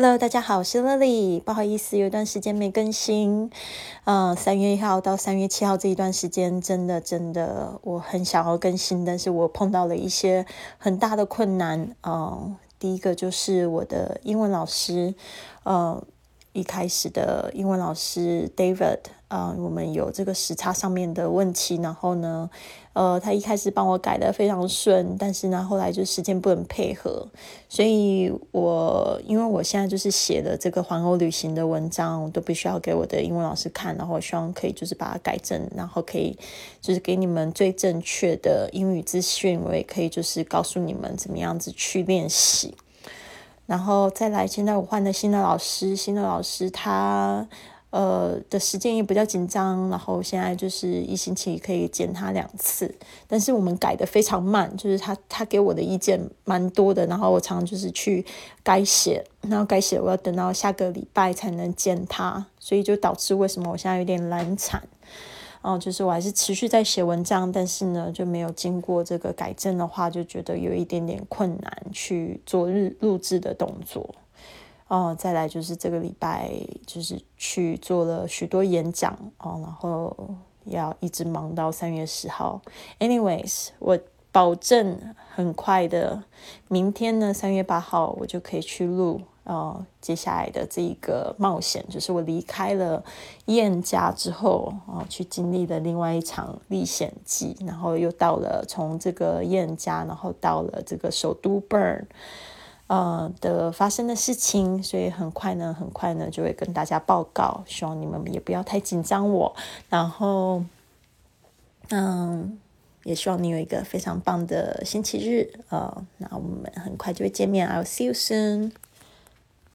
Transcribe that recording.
Hello，大家好，我是 Lily，不好意思，有一段时间没更新。嗯，三月一号到三月七号这一段时间，真的真的，我很想要更新，但是我碰到了一些很大的困难。嗯，第一个就是我的英文老师，呃。一开始的英文老师 David 啊，我们有这个时差上面的问题，然后呢，呃，他一开始帮我改的非常顺，但是呢，后来就时间不能配合，所以我因为我现在就是写的这个环欧旅行的文章，我都必须要给我的英文老师看，然后我希望可以就是把它改正，然后可以就是给你们最正确的英语资讯，我也可以就是告诉你们怎么样子去练习。然后再来，现在我换了新的老师，新的老师他呃的时间也比较紧张，然后现在就是一星期可以见他两次，但是我们改的非常慢，就是他他给我的意见蛮多的，然后我常常就是去改写，然后改写我要等到下个礼拜才能见他，所以就导致为什么我现在有点懒哦，就是我还是持续在写文章，但是呢，就没有经过这个改正的话，就觉得有一点点困难去做日录制的动作。哦，再来就是这个礼拜就是去做了许多演讲哦，然后要一直忙到三月十号。Anyways，我。保证很快的，明天呢，三月八号我就可以去录呃接下来的这一个冒险，就是我离开了燕家之后啊，去经历了另外一场历险记，然后又到了从这个燕家，然后到了这个首都 Burn 呃的发生的事情，所以很快呢，很快呢就会跟大家报告，希望你们也不要太紧张我，然后嗯。也希望你有一个非常棒的星期日，呃，那我们很快就会见面，I'll see you soon。